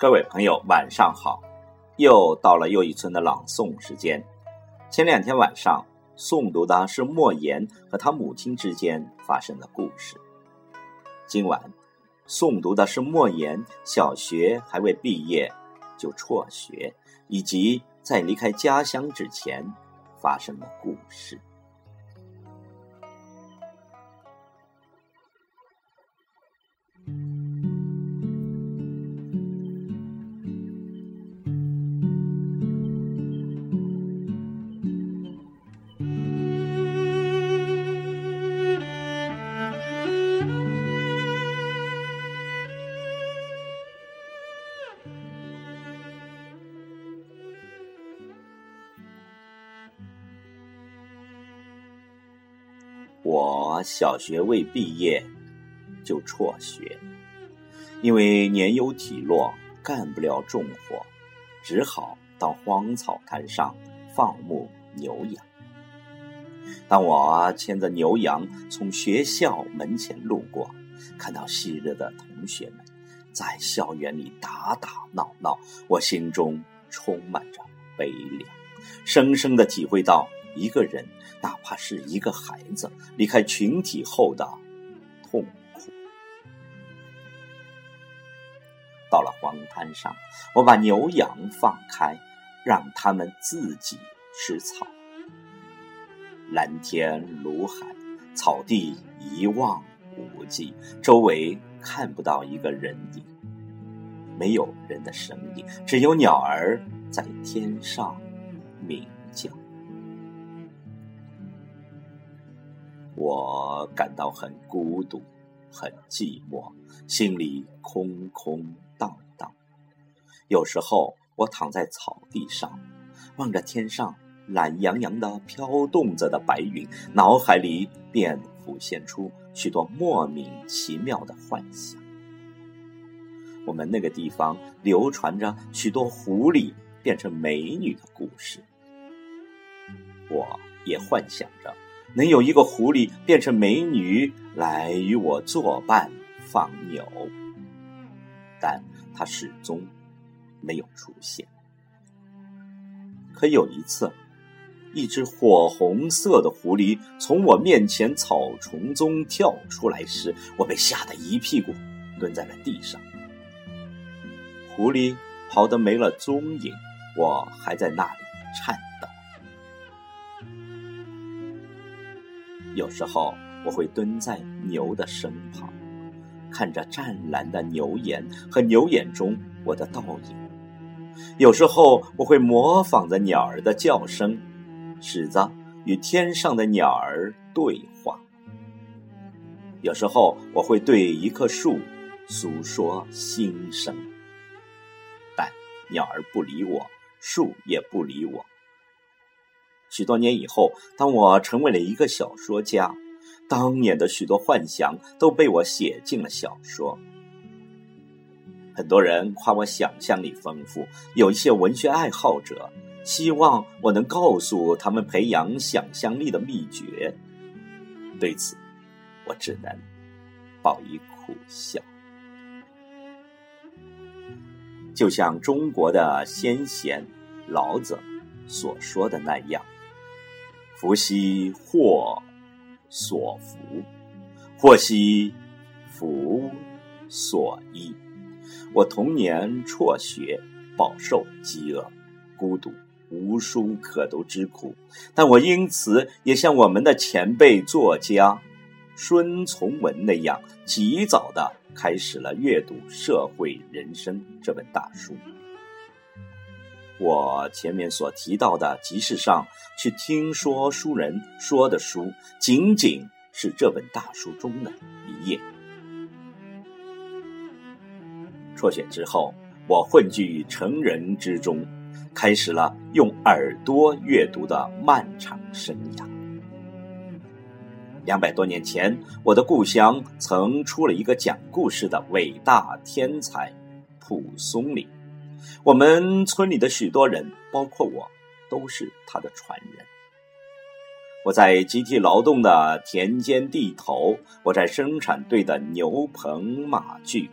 各位朋友，晚上好！又到了又一村的朗诵时间。前两天晚上诵读的是莫言和他母亲之间发生的故事。今晚诵读的是莫言小学还未毕业就辍学，以及在离开家乡之前发生的故事。我小学未毕业就辍学，因为年幼体弱，干不了重活，只好到荒草滩上放牧牛羊。当我牵着牛羊从学校门前路过，看到昔日的同学们在校园里打打闹闹，我心中充满着悲凉，深深的体会到一个人。哪怕是一个孩子离开群体后的痛苦。到了荒滩上，我把牛羊放开，让它们自己吃草。蓝天如海，草地一望无际，周围看不到一个人影，没有人的声音，只有鸟儿在天上鸣叫。我感到很孤独，很寂寞，心里空空荡荡。有时候，我躺在草地上，望着天上懒洋洋的飘动着的白云，脑海里便浮现出许多莫名其妙的幻想。我们那个地方流传着许多狐狸变成美女的故事，我也幻想着。能有一个狐狸变成美女来与我作伴放牛，但它始终没有出现。可有一次，一只火红色的狐狸从我面前草丛中跳出来时，我被吓得一屁股蹲在了地上。狐狸跑得没了踪影，我还在那里颤。有时候我会蹲在牛的身旁，看着湛蓝的牛眼和牛眼中我的倒影。有时候我会模仿着鸟儿的叫声，试着与天上的鸟儿对话。有时候我会对一棵树诉说心声，但鸟儿不理我，树也不理我。许多年以后，当我成为了一个小说家，当年的许多幻想都被我写进了小说。很多人夸我想象力丰富，有一些文学爱好者希望我能告诉他们培养想象力的秘诀。对此，我只能报以苦笑。就像中国的先贤老子所说的那样。福兮祸所伏，祸兮福所依。我童年辍学，饱受饥饿、孤独、无书可读之苦，但我因此也像我们的前辈作家孙从文那样，及早的开始了阅读《社会人生》这本大书。我前面所提到的集市上去听说书人说的书，仅仅是这本大书中的一页。辍学之后，我混迹于成人之中，开始了用耳朵阅读的漫长生涯。两百多年前，我的故乡曾出了一个讲故事的伟大天才——蒲松龄。我们村里的许多人，包括我，都是他的传人。我在集体劳动的田间地头，我在生产队的牛棚马厩，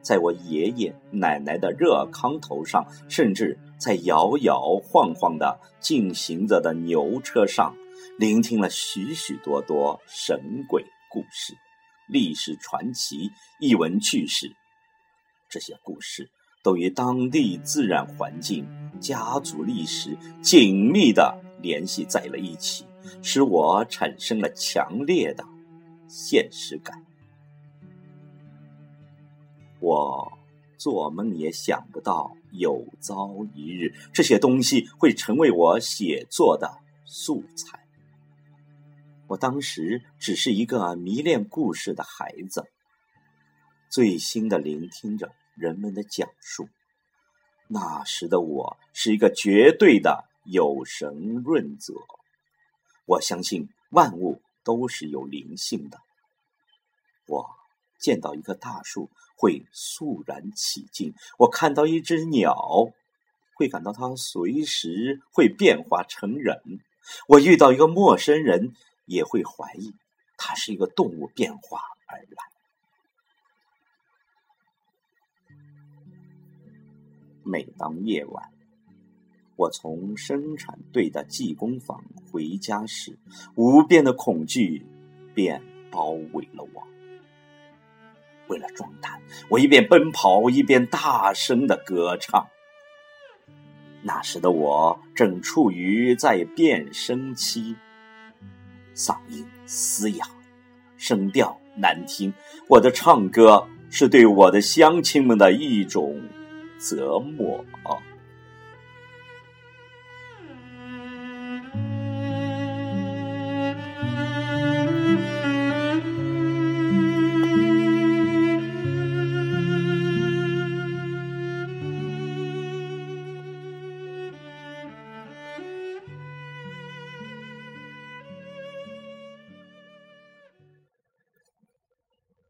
在我爷爷奶奶的热炕头上，甚至在摇摇晃晃的进行着的牛车上，聆听了许许多多神鬼故事、历史传奇、异闻趣事。这些故事都与当地自然环境、家族历史紧密的联系在了一起，使我产生了强烈的现实感。我做梦也想不到，有朝一日这些东西会成为我写作的素材。我当时只是一个迷恋故事的孩子，醉心的聆听着人们的讲述。那时的我是一个绝对的有神论者，我相信万物都是有灵性的。我见到一棵大树。会肃然起敬。我看到一只鸟，会感到它随时会变化成人。我遇到一个陌生人，也会怀疑他是一个动物变化而来。每当夜晚，我从生产队的技工坊回家时，无边的恐惧便包围了我。为了壮胆，我一边奔跑一边大声的歌唱。那时的我正处于在变声期，嗓音嘶哑，声调难听。我的唱歌是对我的乡亲们的一种折磨啊！